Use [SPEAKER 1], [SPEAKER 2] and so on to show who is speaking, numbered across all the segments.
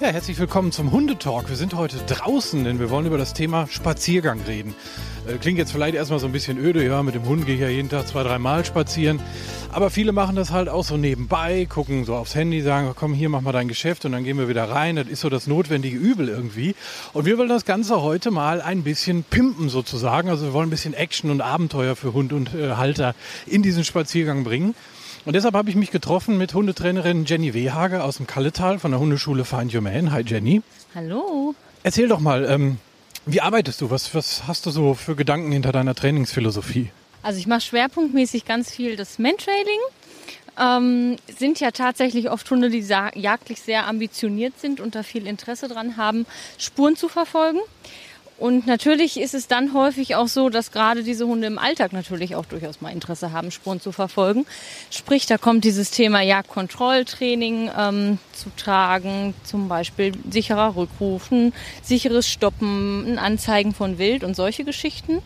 [SPEAKER 1] Ja, herzlich willkommen zum Hundetalk. Wir sind heute draußen, denn wir wollen über das Thema Spaziergang reden. Äh, klingt jetzt vielleicht erstmal so ein bisschen öde, ja, mit dem Hund gehe ich ja jeden Tag zwei, drei Mal spazieren. Aber viele machen das halt auch so nebenbei, gucken so aufs Handy, sagen, komm hier, mach mal dein Geschäft und dann gehen wir wieder rein. Das ist so das notwendige Übel irgendwie. Und wir wollen das Ganze heute mal ein bisschen pimpen sozusagen. Also wir wollen ein bisschen Action und Abenteuer für Hund und äh, Halter in diesen Spaziergang bringen. Und deshalb habe ich mich getroffen mit Hundetrainerin Jenny Wehage aus dem Kalletal von der Hundeschule Find Your Man. Hi Jenny.
[SPEAKER 2] Hallo.
[SPEAKER 1] Erzähl doch mal, ähm, wie arbeitest du? Was, was hast du so für Gedanken hinter deiner Trainingsphilosophie?
[SPEAKER 2] Also ich mache schwerpunktmäßig ganz viel das Mantrailing. Ähm, sind ja tatsächlich oft Hunde, die jagdlich sehr ambitioniert sind und da viel Interesse dran haben, Spuren zu verfolgen. Und natürlich ist es dann häufig auch so, dass gerade diese Hunde im Alltag natürlich auch durchaus mal Interesse haben, Spuren zu verfolgen. Sprich, da kommt dieses Thema Jagdkontrolltraining ähm, zu tragen, zum Beispiel sicherer Rückruf, ein sicheres Stoppen, ein Anzeigen von Wild und solche Geschichten.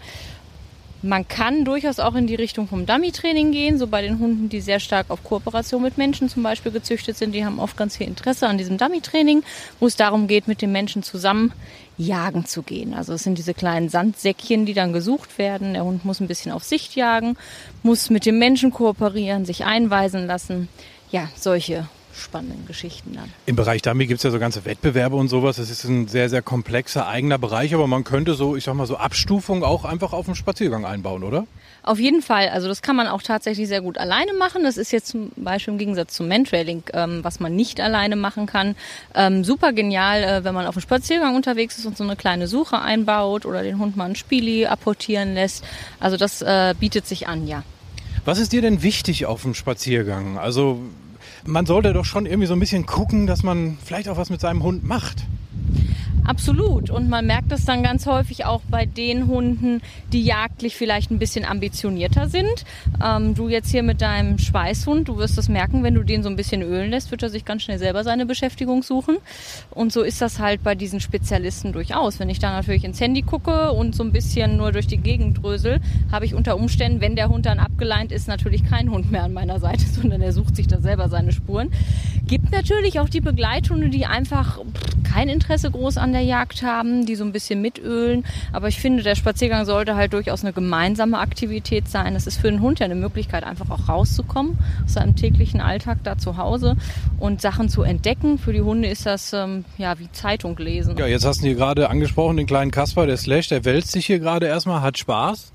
[SPEAKER 2] Man kann durchaus auch in die Richtung vom Dummy-Training gehen, so bei den Hunden, die sehr stark auf Kooperation mit Menschen zum Beispiel gezüchtet sind. Die haben oft ganz viel Interesse an diesem Dummy-Training, wo es darum geht, mit den Menschen zusammen jagen zu gehen. Also es sind diese kleinen Sandsäckchen, die dann gesucht werden. Der Hund muss ein bisschen auf Sicht jagen, muss mit dem Menschen kooperieren, sich einweisen lassen. Ja, solche spannenden Geschichten dann.
[SPEAKER 1] Im Bereich Dummy gibt es ja so ganze Wettbewerbe und sowas. Das ist ein sehr, sehr komplexer eigener Bereich, aber man könnte so, ich sag mal, so Abstufung auch einfach auf dem Spaziergang einbauen, oder?
[SPEAKER 2] Auf jeden Fall. Also das kann man auch tatsächlich sehr gut alleine machen. Das ist jetzt zum Beispiel im Gegensatz zum Mantrailing, ähm, was man nicht alleine machen kann. Ähm, super genial, äh, wenn man auf dem Spaziergang unterwegs ist und so eine kleine Suche einbaut oder den Hund mal ein Spieli apportieren lässt. Also das äh, bietet sich an, ja.
[SPEAKER 1] Was ist dir denn wichtig auf dem Spaziergang? Also man sollte doch schon irgendwie so ein bisschen gucken, dass man vielleicht auch was mit seinem Hund macht.
[SPEAKER 2] Absolut. Und man merkt das dann ganz häufig auch bei den Hunden, die jagdlich vielleicht ein bisschen ambitionierter sind. Ähm, du jetzt hier mit deinem Schweißhund, du wirst das merken, wenn du den so ein bisschen ölen lässt, wird er sich ganz schnell selber seine Beschäftigung suchen. Und so ist das halt bei diesen Spezialisten durchaus. Wenn ich da natürlich ins Handy gucke und so ein bisschen nur durch die Gegend drösel, habe ich unter Umständen, wenn der Hund dann abgeleint ist, natürlich kein Hund mehr an meiner Seite, sondern er sucht sich da selber seine Spuren. Gibt natürlich auch die Begleithunde, die einfach kein Interesse groß an der Jagd haben, die so ein bisschen mitölen. Aber ich finde, der Spaziergang sollte halt durchaus eine gemeinsame Aktivität sein. Das ist für den Hund ja eine Möglichkeit, einfach auch rauszukommen aus seinem täglichen Alltag da zu Hause und Sachen zu entdecken. Für die Hunde ist das ähm, ja wie Zeitung lesen.
[SPEAKER 1] Ja, jetzt hast du hier gerade angesprochen, den kleinen Kasper, der Slash, der wälzt sich hier gerade erstmal, hat Spaß.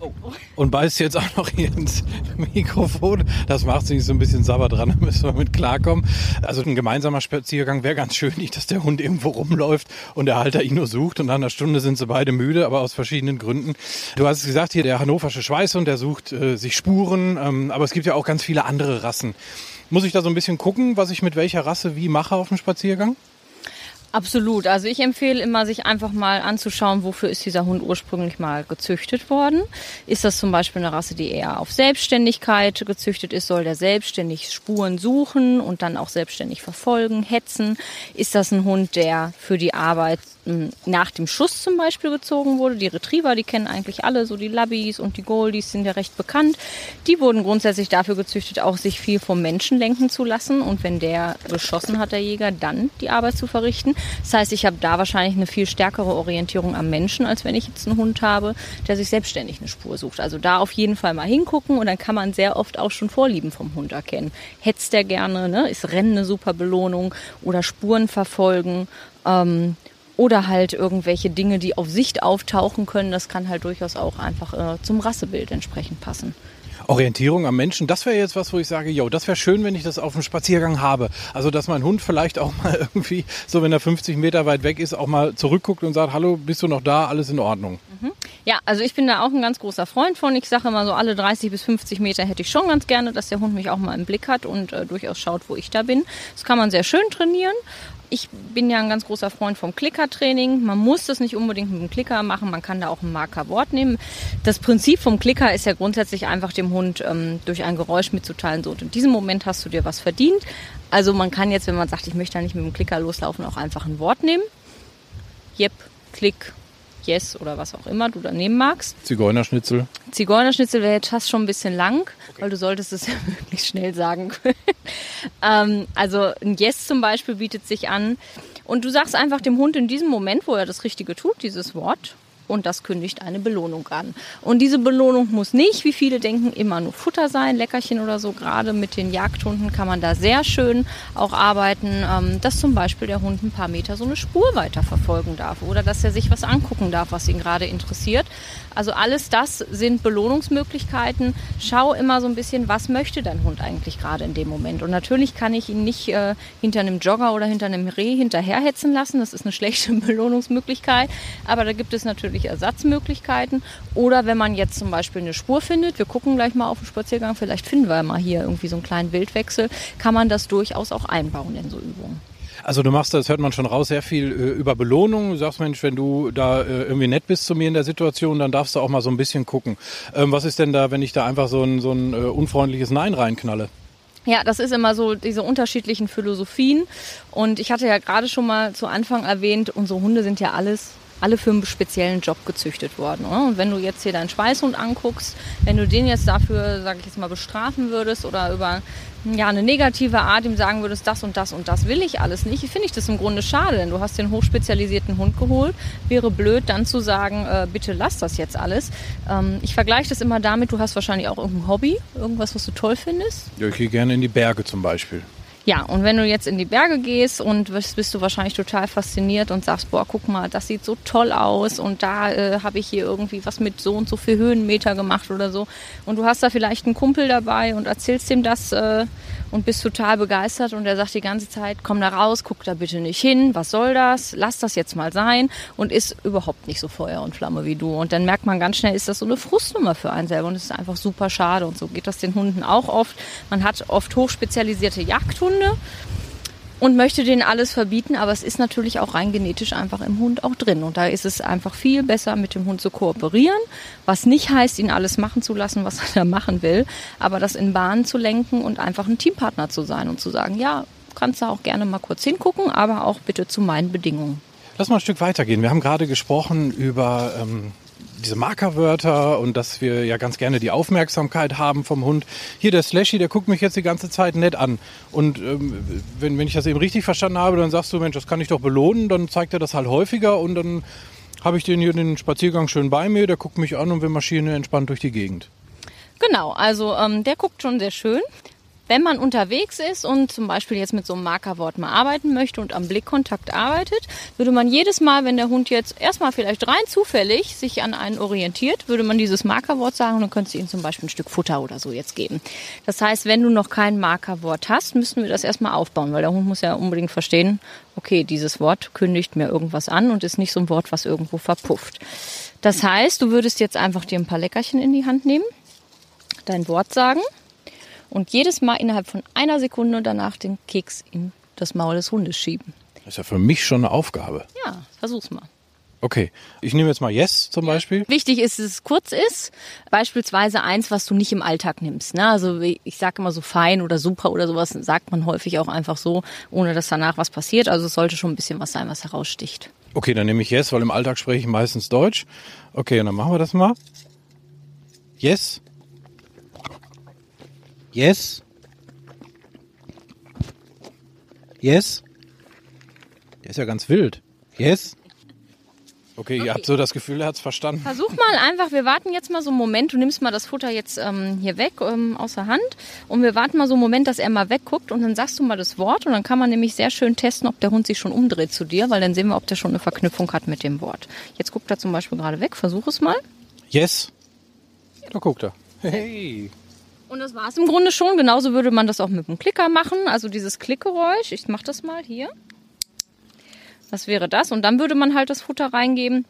[SPEAKER 1] Oh. Und beißt jetzt auch noch hier ins Mikrofon. Das macht sich so ein bisschen sauber dran, da müssen wir mit klarkommen. Also ein gemeinsamer Spaziergang wäre ganz schön, nicht, dass der Hund irgendwo rumläuft und der Halter ihn nur sucht und nach einer Stunde sind sie beide müde, aber aus verschiedenen Gründen. Du hast gesagt, hier der hannoversche Schweißhund, der sucht äh, sich Spuren, ähm, aber es gibt ja auch ganz viele andere Rassen. Muss ich da so ein bisschen gucken, was ich mit welcher Rasse wie mache auf dem Spaziergang?
[SPEAKER 2] Absolut. Also ich empfehle immer, sich einfach mal anzuschauen, wofür ist dieser Hund ursprünglich mal gezüchtet worden. Ist das zum Beispiel eine Rasse, die eher auf Selbstständigkeit gezüchtet ist? Soll der selbstständig Spuren suchen und dann auch selbstständig verfolgen, hetzen? Ist das ein Hund, der für die Arbeit nach dem Schuss zum Beispiel gezogen wurde. Die Retriever, die kennen eigentlich alle, so die Labbies und die Goldies sind ja recht bekannt. Die wurden grundsätzlich dafür gezüchtet, auch sich viel vom Menschen lenken zu lassen und wenn der geschossen hat, der Jäger, dann die Arbeit zu verrichten. Das heißt, ich habe da wahrscheinlich eine viel stärkere Orientierung am Menschen, als wenn ich jetzt einen Hund habe, der sich selbstständig eine Spur sucht. Also da auf jeden Fall mal hingucken und dann kann man sehr oft auch schon Vorlieben vom Hund erkennen. Hetzt der gerne, ne? ist Rennen eine super Belohnung oder Spuren verfolgen. Ähm, oder halt irgendwelche Dinge, die auf Sicht auftauchen können. Das kann halt durchaus auch einfach äh, zum Rassebild entsprechend passen.
[SPEAKER 1] Orientierung am Menschen, das wäre jetzt was, wo ich sage, yo, das wäre schön, wenn ich das auf dem Spaziergang habe. Also, dass mein Hund vielleicht auch mal irgendwie, so wenn er 50 Meter weit weg ist, auch mal zurückguckt und sagt, hallo, bist du noch da? Alles in Ordnung.
[SPEAKER 2] Mhm. Ja, also ich bin da auch ein ganz großer Freund von. Ich sage immer so, alle 30 bis 50 Meter hätte ich schon ganz gerne, dass der Hund mich auch mal im Blick hat und äh, durchaus schaut, wo ich da bin. Das kann man sehr schön trainieren ich bin ja ein ganz großer Freund vom Klicker-Training. Man muss das nicht unbedingt mit dem Klicker machen, man kann da auch ein Markerwort nehmen. Das Prinzip vom Klicker ist ja grundsätzlich einfach dem Hund ähm, durch ein Geräusch mitzuteilen, so in diesem Moment hast du dir was verdient. Also man kann jetzt, wenn man sagt, ich möchte da nicht mit dem Klicker loslaufen, auch einfach ein Wort nehmen. Jep, Klick, Yes oder was auch immer du da nehmen magst.
[SPEAKER 1] Zigeunerschnitzel.
[SPEAKER 2] Zigeunerschnitzel wäre jetzt fast schon ein bisschen lang, okay. weil du solltest es ja möglichst schnell sagen können. ähm, also ein Yes zum Beispiel bietet sich an. Und du sagst einfach dem Hund in diesem Moment, wo er das Richtige tut, dieses Wort, und das kündigt eine Belohnung an. Und diese Belohnung muss nicht, wie viele denken, immer nur Futter sein, Leckerchen oder so. Gerade mit den Jagdhunden kann man da sehr schön auch arbeiten, ähm, dass zum Beispiel der Hund ein paar Meter so eine Spur weiter verfolgen darf oder dass er sich was angucken darf, was ihn gerade interessiert. Also alles das sind Belohnungsmöglichkeiten. Schau immer so ein bisschen, was möchte dein Hund eigentlich gerade in dem Moment. Und natürlich kann ich ihn nicht äh, hinter einem Jogger oder hinter einem Reh hinterherhetzen lassen. Das ist eine schlechte Belohnungsmöglichkeit. Aber da gibt es natürlich Ersatzmöglichkeiten. Oder wenn man jetzt zum Beispiel eine Spur findet, wir gucken gleich mal auf den Spaziergang, vielleicht finden wir mal hier irgendwie so einen kleinen Wildwechsel, kann man das durchaus auch einbauen in so Übungen.
[SPEAKER 1] Also du machst, das hört man schon raus, sehr viel äh, über Belohnung. Du sagst, Mensch, wenn du da äh, irgendwie nett bist zu mir in der Situation, dann darfst du auch mal so ein bisschen gucken. Ähm, was ist denn da, wenn ich da einfach so ein, so ein äh, unfreundliches Nein reinknalle?
[SPEAKER 2] Ja, das ist immer so diese unterschiedlichen Philosophien. Und ich hatte ja gerade schon mal zu Anfang erwähnt, unsere Hunde sind ja alles alle für einen speziellen Job gezüchtet worden. Oder? Und wenn du jetzt hier deinen Schweißhund anguckst, wenn du den jetzt dafür, sage ich jetzt mal, bestrafen würdest oder über ja, eine negative Art ihm sagen würdest, das und das und das will ich alles nicht, finde ich das im Grunde schade, denn du hast den hochspezialisierten Hund geholt. Wäre blöd, dann zu sagen, äh, bitte lass das jetzt alles. Ähm, ich vergleiche das immer damit, du hast wahrscheinlich auch irgendein Hobby, irgendwas, was du toll findest.
[SPEAKER 1] Ja, ich gehe gerne in die Berge zum Beispiel.
[SPEAKER 2] Ja, und wenn du jetzt in die Berge gehst und bist du wahrscheinlich total fasziniert und sagst, boah, guck mal, das sieht so toll aus und da äh, habe ich hier irgendwie was mit so und so viel Höhenmeter gemacht oder so. Und du hast da vielleicht einen Kumpel dabei und erzählst ihm das äh, und bist total begeistert und er sagt die ganze Zeit, komm da raus, guck da bitte nicht hin, was soll das, lass das jetzt mal sein und ist überhaupt nicht so Feuer und Flamme wie du. Und dann merkt man ganz schnell, ist das so eine Frustnummer für einen selber und es ist einfach super schade und so geht das den Hunden auch oft. Man hat oft hochspezialisierte Jagdhunde und möchte denen alles verbieten, aber es ist natürlich auch rein genetisch einfach im Hund auch drin. Und da ist es einfach viel besser, mit dem Hund zu kooperieren, was nicht heißt, ihn alles machen zu lassen, was er da machen will, aber das in Bahnen zu lenken und einfach ein Teampartner zu sein und zu sagen, ja, kannst du auch gerne mal kurz hingucken, aber auch bitte zu meinen Bedingungen.
[SPEAKER 1] Lass mal ein Stück weitergehen. Wir haben gerade gesprochen über ähm, diese Markerwörter und dass wir ja ganz gerne die Aufmerksamkeit haben vom Hund. Hier der Slashy, der guckt mich jetzt die ganze Zeit nett an. Und ähm, wenn, wenn ich das eben richtig verstanden habe, dann sagst du, Mensch, das kann ich doch belohnen, dann zeigt er das halt häufiger und dann habe ich den hier den Spaziergang schön bei mir, der guckt mich an und wir marschieren entspannt durch die Gegend.
[SPEAKER 2] Genau, also ähm, der guckt schon sehr schön. Wenn man unterwegs ist und zum Beispiel jetzt mit so einem Markerwort mal arbeiten möchte und am Blickkontakt arbeitet, würde man jedes Mal, wenn der Hund jetzt erstmal vielleicht rein zufällig sich an einen orientiert, würde man dieses Markerwort sagen und dann könntest du ihm zum Beispiel ein Stück Futter oder so jetzt geben. Das heißt, wenn du noch kein Markerwort hast, müssen wir das erstmal aufbauen, weil der Hund muss ja unbedingt verstehen, okay, dieses Wort kündigt mir irgendwas an und ist nicht so ein Wort, was irgendwo verpufft. Das heißt, du würdest jetzt einfach dir ein paar Leckerchen in die Hand nehmen, dein Wort sagen und jedes Mal innerhalb von einer Sekunde danach den Keks in das Maul des Hundes schieben.
[SPEAKER 1] Das ist ja für mich schon eine Aufgabe.
[SPEAKER 2] Ja, versuch's mal.
[SPEAKER 1] Okay, ich nehme jetzt mal Yes zum Beispiel.
[SPEAKER 2] Wichtig ist, dass es kurz ist. Beispielsweise eins, was du nicht im Alltag nimmst. Ne? Also ich sage immer so fein oder super oder sowas, sagt man häufig auch einfach so, ohne dass danach was passiert. Also es sollte schon ein bisschen was sein, was heraussticht.
[SPEAKER 1] Okay, dann nehme ich Yes, weil im Alltag spreche ich meistens Deutsch. Okay, und dann machen wir das mal. Yes. Yes. Yes. Der ist ja ganz wild. Yes. Okay, ihr habt so das Gefühl, er hat es verstanden.
[SPEAKER 2] Versuch mal einfach, wir warten jetzt mal so einen Moment, du nimmst mal das Futter jetzt ähm, hier weg ähm, aus der Hand und wir warten mal so einen Moment, dass er mal wegguckt und dann sagst du mal das Wort und dann kann man nämlich sehr schön testen, ob der Hund sich schon umdreht zu dir, weil dann sehen wir, ob der schon eine Verknüpfung hat mit dem Wort. Jetzt guckt er zum Beispiel gerade weg, versuch es mal.
[SPEAKER 1] Yes. Da guckt er. Hey.
[SPEAKER 2] Und das war es im Grunde schon. Genauso würde man das auch mit dem Klicker machen. Also dieses Klickgeräusch. Ich mache das mal hier. Das wäre das. Und dann würde man halt das Futter reingeben.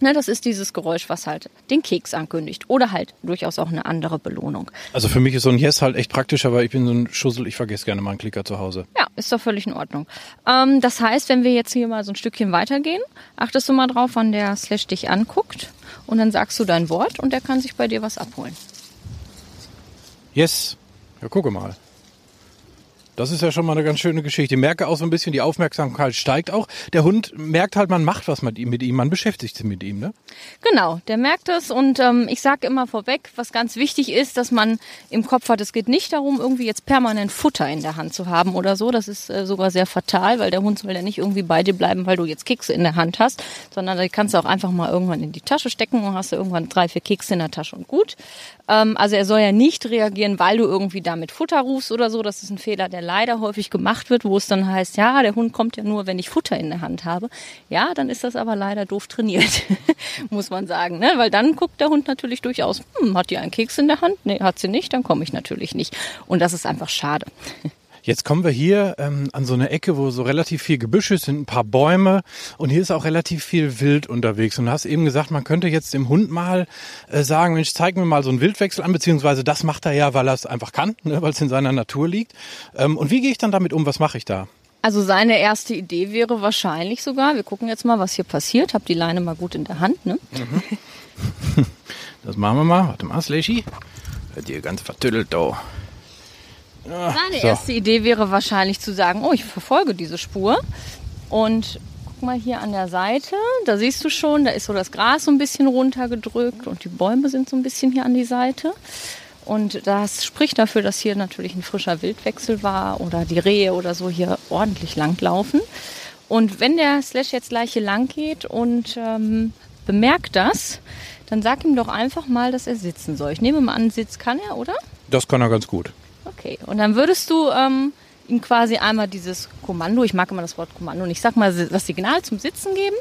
[SPEAKER 2] Ne, das ist dieses Geräusch, was halt den Keks ankündigt. Oder halt durchaus auch eine andere Belohnung.
[SPEAKER 1] Also für mich ist so ein Yes halt echt praktisch, aber ich bin so ein Schussel, ich vergesse gerne mal einen Klicker zu Hause.
[SPEAKER 2] Ja, ist doch völlig in Ordnung. Ähm, das heißt, wenn wir jetzt hier mal so ein Stückchen weitergehen, achtest du mal drauf, wann der Slash dich anguckt und dann sagst du dein Wort und der kann sich bei dir was abholen.
[SPEAKER 1] Yes. Ja, gucke mal. Das ist ja schon mal eine ganz schöne Geschichte. Ich merke auch so ein bisschen, die Aufmerksamkeit steigt auch. Der Hund merkt halt, man macht was mit ihm, man beschäftigt sich mit ihm, ne?
[SPEAKER 2] Genau, der merkt es und ähm, ich sage immer vorweg, was ganz wichtig ist, dass man im Kopf hat, es geht nicht darum, irgendwie jetzt permanent Futter in der Hand zu haben oder so. Das ist äh, sogar sehr fatal, weil der Hund soll ja nicht irgendwie bei dir bleiben, weil du jetzt Kekse in der Hand hast, sondern die kannst du auch einfach mal irgendwann in die Tasche stecken und hast du irgendwann drei, vier Kekse in der Tasche und gut. Ähm, also er soll ja nicht reagieren, weil du irgendwie damit Futter rufst oder so. Das ist ein Fehler, der leider häufig gemacht wird, wo es dann heißt, ja, der Hund kommt ja nur, wenn ich Futter in der Hand habe. Ja, dann ist das aber leider doof trainiert, muss man sagen. Ne? Weil dann guckt der Hund natürlich durchaus, hm, hat die einen Keks in der Hand? Nee, hat sie nicht, dann komme ich natürlich nicht. Und das ist einfach schade.
[SPEAKER 1] Jetzt kommen wir hier ähm, an so eine Ecke, wo so relativ viel Gebüsch ist, sind ein paar Bäume und hier ist auch relativ viel Wild unterwegs. Und du hast eben gesagt, man könnte jetzt dem Hund mal äh, sagen, Mensch, zeig mir mal so einen Wildwechsel an, beziehungsweise das macht er ja, weil er es einfach kann, ne, weil es in seiner Natur liegt. Ähm, und wie gehe ich dann damit um? Was mache ich da?
[SPEAKER 2] Also seine erste Idee wäre wahrscheinlich sogar, wir gucken jetzt mal, was hier passiert. Hab die Leine mal gut in der Hand, ne?
[SPEAKER 1] Mhm. Das machen wir mal. Warte mal, Slashy. Hört ihr ganz vertüttelt da.
[SPEAKER 2] Seine so. erste Idee wäre wahrscheinlich zu sagen, oh, ich verfolge diese Spur. Und guck mal hier an der Seite, da siehst du schon, da ist so das Gras so ein bisschen runtergedrückt und die Bäume sind so ein bisschen hier an die Seite. Und das spricht dafür, dass hier natürlich ein frischer Wildwechsel war oder die Rehe oder so hier ordentlich langlaufen. Und wenn der Slash jetzt gleich hier lang geht und ähm, bemerkt das, dann sag ihm doch einfach mal, dass er sitzen soll. Ich nehme mal an, Sitz kann er, oder?
[SPEAKER 1] Das kann er ganz gut.
[SPEAKER 2] Okay, und dann würdest du ähm, ihm quasi einmal dieses Kommando, ich mag immer das Wort Kommando, und ich sag mal das Signal zum Sitzen geben.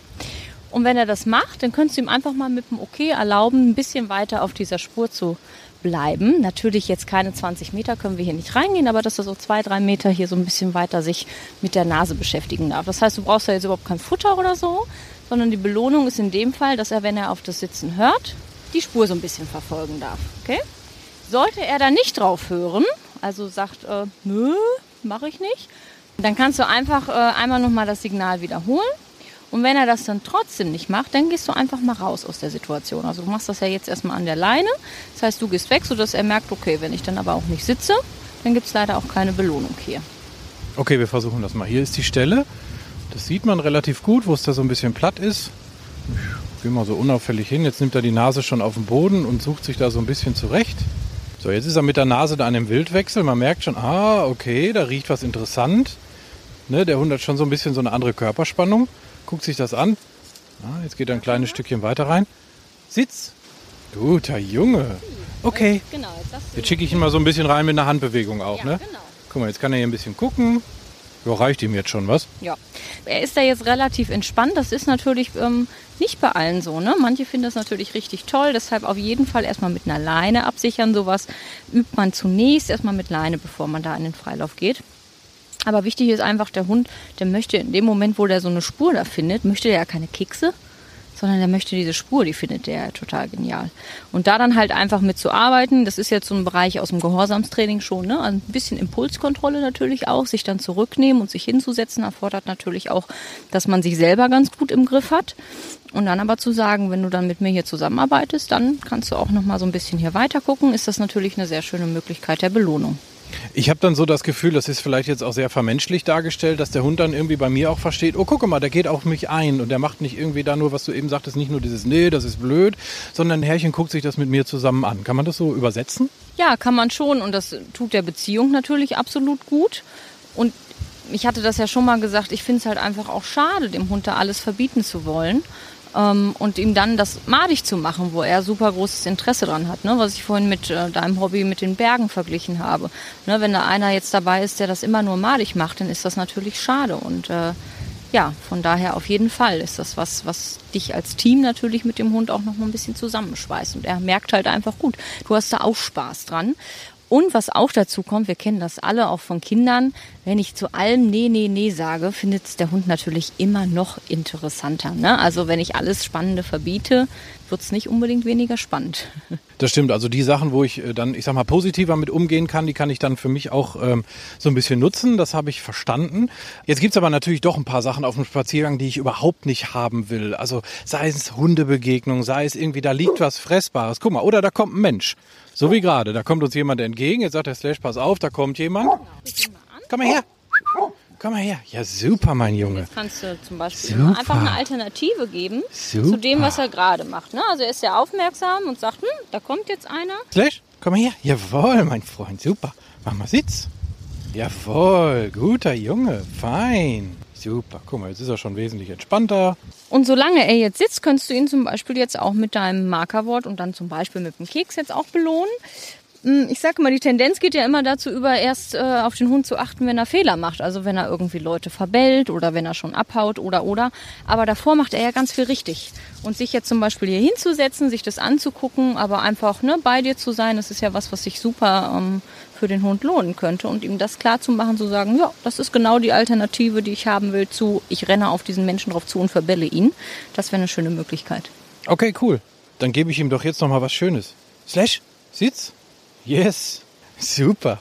[SPEAKER 2] Und wenn er das macht, dann könntest du ihm einfach mal mit dem Okay erlauben, ein bisschen weiter auf dieser Spur zu bleiben. Natürlich jetzt keine 20 Meter können wir hier nicht reingehen, aber dass er so zwei, drei Meter hier so ein bisschen weiter sich mit der Nase beschäftigen darf. Das heißt, du brauchst ja jetzt überhaupt kein Futter oder so, sondern die Belohnung ist in dem Fall, dass er, wenn er auf das Sitzen hört, die Spur so ein bisschen verfolgen darf. Okay? Sollte er da nicht drauf hören, also sagt, äh, nö, mache ich nicht, dann kannst du einfach äh, einmal nochmal das Signal wiederholen. Und wenn er das dann trotzdem nicht macht, dann gehst du einfach mal raus aus der Situation. Also du machst das ja jetzt erstmal an der Leine. Das heißt, du gehst weg, sodass er merkt, okay, wenn ich dann aber auch nicht sitze, dann gibt es leider auch keine Belohnung hier.
[SPEAKER 1] Okay, wir versuchen das mal. Hier ist die Stelle. Das sieht man relativ gut, wo es da so ein bisschen platt ist. Ich gehe mal so unauffällig hin. Jetzt nimmt er die Nase schon auf den Boden und sucht sich da so ein bisschen zurecht. So, jetzt ist er mit der Nase da an dem Wildwechsel. Man merkt schon, ah, okay, da riecht was interessant. Ne, der Hund hat schon so ein bisschen so eine andere Körperspannung. Guckt sich das an. Ah, jetzt geht er ein kleines Stückchen weiter rein. Sitz. Guter Junge. Okay. Genau, jetzt schicke ich ihn mal so ein bisschen rein mit einer Handbewegung auch, ne? Genau. Guck mal, jetzt kann er hier ein bisschen gucken. Ja, reicht ihm jetzt schon, was?
[SPEAKER 2] Ja. Er ist da jetzt relativ entspannt. Das ist natürlich ähm, nicht bei allen so. Ne? Manche finden das natürlich richtig toll. Deshalb auf jeden Fall erstmal mit einer Leine absichern. Sowas übt man zunächst erstmal mit Leine, bevor man da in den Freilauf geht. Aber wichtig ist einfach, der Hund, der möchte in dem Moment, wo der so eine Spur da findet, möchte der ja keine Kekse, sondern er möchte diese Spur, die findet der total genial. Und da dann halt einfach mit zu arbeiten, das ist jetzt so ein Bereich aus dem Gehorsamstraining schon, ne? Also ein bisschen Impulskontrolle natürlich auch, sich dann zurücknehmen und sich hinzusetzen, erfordert natürlich auch, dass man sich selber ganz gut im Griff hat. Und dann aber zu sagen, wenn du dann mit mir hier zusammenarbeitest, dann kannst du auch noch mal so ein bisschen hier weiter gucken, ist das natürlich eine sehr schöne Möglichkeit der Belohnung.
[SPEAKER 1] Ich habe dann so das Gefühl, das ist vielleicht jetzt auch sehr vermenschlich dargestellt, dass der Hund dann irgendwie bei mir auch versteht, oh guck mal, der geht auf mich ein und der macht nicht irgendwie da nur, was du eben sagtest, nicht nur dieses Nee, das ist blöd, sondern Herrchen guckt sich das mit mir zusammen an. Kann man das so übersetzen?
[SPEAKER 2] Ja, kann man schon und das tut der Beziehung natürlich absolut gut. Und ich hatte das ja schon mal gesagt, ich finde es halt einfach auch schade, dem Hund da alles verbieten zu wollen ähm, und ihm dann das madig zu machen, wo er super großes Interesse dran hat, ne? was ich vorhin mit äh, deinem Hobby mit den Bergen verglichen habe. Ne? Wenn da einer jetzt dabei ist, der das immer nur madig macht, dann ist das natürlich schade und äh, ja, von daher auf jeden Fall ist das was, was dich als Team natürlich mit dem Hund auch noch mal ein bisschen zusammenschweißt. Und er merkt halt einfach gut, du hast da auch Spaß dran. Und was auch dazu kommt, wir kennen das alle auch von Kindern, wenn ich zu allem Nee, Nee, Nee sage, findet es der Hund natürlich immer noch interessanter. Ne? Also wenn ich alles Spannende verbiete, wird es nicht unbedingt weniger spannend.
[SPEAKER 1] Das stimmt. Also die Sachen, wo ich äh, dann, ich sag mal, positiver mit umgehen kann, die kann ich dann für mich auch ähm, so ein bisschen nutzen. Das habe ich verstanden. Jetzt gibt's aber natürlich doch ein paar Sachen auf dem Spaziergang, die ich überhaupt nicht haben will. Also sei es Hundebegegnung, sei es irgendwie, da liegt was Fressbares. Guck mal, oder da kommt ein Mensch. So wie gerade. Da kommt uns jemand entgegen. Jetzt sagt der Slash, pass auf, da kommt jemand. Komm mal her. Komm mal her. Ja, super, mein Junge.
[SPEAKER 2] Jetzt kannst du zum Beispiel super. einfach eine Alternative geben super. zu dem, was er gerade macht. Ne? Also er ist sehr aufmerksam und sagt, hm, da kommt jetzt einer.
[SPEAKER 1] Slash, komm mal her. Jawohl, mein Freund, super. Mach mal Sitz. Jawohl, guter Junge, fein. Super, guck mal, jetzt ist er schon wesentlich entspannter.
[SPEAKER 2] Und solange er jetzt sitzt, könntest du ihn zum Beispiel jetzt auch mit deinem Markerwort und dann zum Beispiel mit dem Keks jetzt auch belohnen. Hm, ich sage mal, die Tendenz geht ja immer dazu über, erst äh, auf den Hund zu achten, wenn er Fehler macht. Also wenn er irgendwie Leute verbellt oder wenn er schon abhaut oder oder. Aber davor macht er ja ganz viel richtig. Und sich jetzt zum Beispiel hier hinzusetzen, sich das anzugucken, aber einfach ne, bei dir zu sein, das ist ja was, was sich super ähm, für den Hund lohnen könnte. Und ihm das klar zu machen, zu sagen, ja, das ist genau die Alternative, die ich haben will zu, ich renne auf diesen Menschen drauf zu und verbelle ihn. Das wäre eine schöne Möglichkeit.
[SPEAKER 1] Okay, cool. Dann gebe ich ihm doch jetzt noch mal was Schönes. Slash, sitz. Yes, super.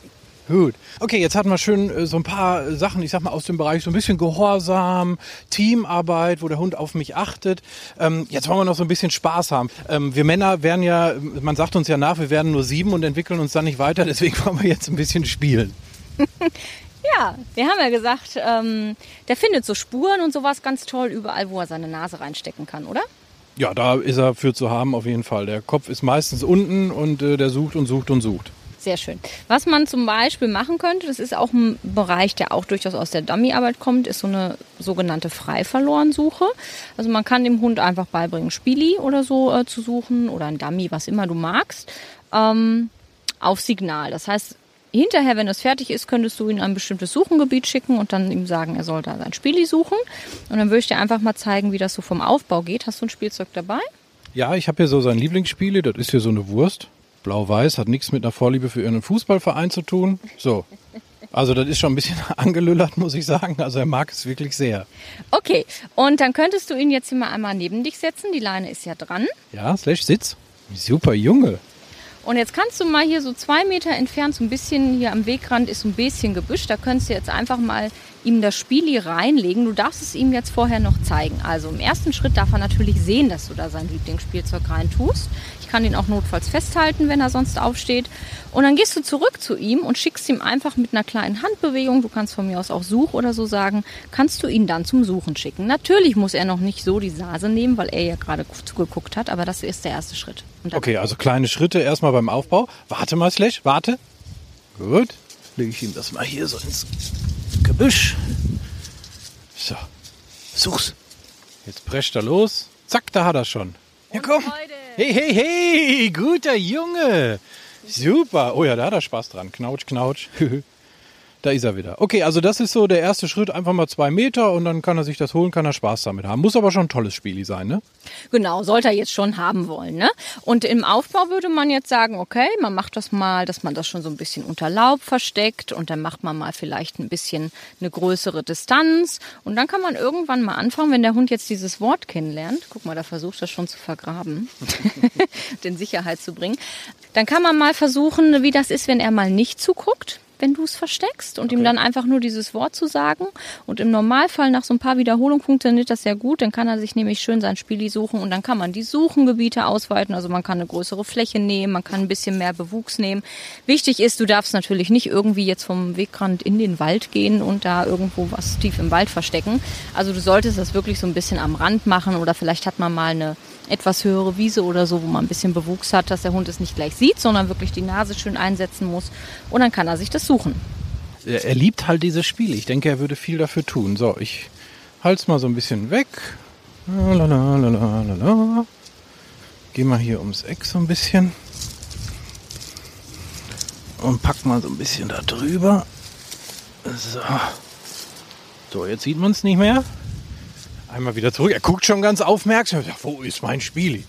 [SPEAKER 1] Gut. Okay, jetzt hatten wir schön äh, so ein paar Sachen, ich sag mal, aus dem Bereich so ein bisschen Gehorsam, Teamarbeit, wo der Hund auf mich achtet. Ähm, jetzt wollen wir noch so ein bisschen Spaß haben. Ähm, wir Männer werden ja, man sagt uns ja nach, wir werden nur sieben und entwickeln uns dann nicht weiter, deswegen wollen wir jetzt ein bisschen spielen.
[SPEAKER 2] ja, wir haben ja gesagt, ähm, der findet so Spuren und sowas ganz toll überall, wo er seine Nase reinstecken kann, oder?
[SPEAKER 1] Ja, da ist er für zu haben auf jeden Fall. Der Kopf ist meistens unten und äh, der sucht und sucht und sucht.
[SPEAKER 2] Sehr schön. Was man zum Beispiel machen könnte, das ist auch ein Bereich, der auch durchaus aus der Dummy-Arbeit kommt, ist so eine sogenannte Freiverlorensuche. Also man kann dem Hund einfach beibringen, Spieli oder so äh, zu suchen oder ein Dummy, was immer du magst, ähm, auf Signal. Das heißt, hinterher, wenn es fertig ist, könntest du ihn ein bestimmtes Suchengebiet schicken und dann ihm sagen, er soll da sein Spieli suchen. Und dann würde ich dir einfach mal zeigen, wie das so vom Aufbau geht. Hast du ein Spielzeug dabei?
[SPEAKER 1] Ja, ich habe hier so sein Lieblingsspiele. Das ist hier so eine Wurst. Blau-Weiß, hat nichts mit einer Vorliebe für irgendeinen Fußballverein zu tun. So. Also das ist schon ein bisschen angelüllert, muss ich sagen. Also er mag es wirklich sehr.
[SPEAKER 2] Okay, und dann könntest du ihn jetzt hier mal einmal neben dich setzen. Die Leine ist ja dran.
[SPEAKER 1] Ja, Slash, Sitz. Super Junge.
[SPEAKER 2] Und jetzt kannst du mal hier so zwei Meter entfernt, so ein bisschen hier am Wegrand ist so ein bisschen Gebüsch. Da könntest du jetzt einfach mal ihm das Spieli reinlegen. Du darfst es ihm jetzt vorher noch zeigen. Also im ersten Schritt darf er natürlich sehen, dass du da sein Lieblingsspielzeug reintust. Ich kann ihn auch notfalls festhalten, wenn er sonst aufsteht. Und dann gehst du zurück zu ihm und schickst ihm einfach mit einer kleinen Handbewegung, du kannst von mir aus auch Such oder so sagen, kannst du ihn dann zum Suchen schicken. Natürlich muss er noch nicht so die Sase nehmen, weil er ja gerade zugeguckt hat, aber das ist der erste Schritt.
[SPEAKER 1] Okay, also kleine Schritte erstmal beim Aufbau. Warte mal, Slash, warte. Gut. Lege ich ihm das mal hier so ins Gebüsch. So, such's. Jetzt prescht er los. Zack, da hat er schon. Ja, komm. Hey, hey, hey, guter Junge. Super. Oh ja, da hat er Spaß dran. Knautsch, knautsch. Da ist er wieder. Okay, also das ist so der erste Schritt, einfach mal zwei Meter und dann kann er sich das holen, kann er Spaß damit haben. Muss aber schon ein tolles Spiel sein, ne?
[SPEAKER 2] Genau, sollte er jetzt schon haben wollen, ne? Und im Aufbau würde man jetzt sagen, okay, man macht das mal, dass man das schon so ein bisschen unter Laub versteckt und dann macht man mal vielleicht ein bisschen eine größere Distanz und dann kann man irgendwann mal anfangen, wenn der Hund jetzt dieses Wort kennenlernt, guck mal, da versucht er schon zu vergraben, den Sicherheit zu bringen, dann kann man mal versuchen, wie das ist, wenn er mal nicht zuguckt wenn du es versteckst und okay. ihm dann einfach nur dieses Wort zu sagen. Und im Normalfall nach so ein paar Wiederholungen funktioniert das sehr gut. Dann kann er sich nämlich schön sein Spieli suchen und dann kann man die Suchengebiete ausweiten. Also man kann eine größere Fläche nehmen, man kann ein bisschen mehr Bewuchs nehmen. Wichtig ist, du darfst natürlich nicht irgendwie jetzt vom Wegrand in den Wald gehen und da irgendwo was tief im Wald verstecken. Also du solltest das wirklich so ein bisschen am Rand machen oder vielleicht hat man mal eine etwas höhere Wiese oder so, wo man ein bisschen Bewuchs hat, dass der Hund es nicht gleich sieht, sondern wirklich die Nase schön einsetzen muss. Und dann kann er sich das suchen.
[SPEAKER 1] Er liebt halt dieses Spiel. Ich denke, er würde viel dafür tun. So, ich halte es mal so ein bisschen weg. Lalalala. Geh mal hier ums Eck so ein bisschen. Und pack mal so ein bisschen da drüber. So. So, jetzt sieht man es nicht mehr. Einmal wieder zurück. Er guckt schon ganz aufmerksam. Ja, wo ist mein Spieli?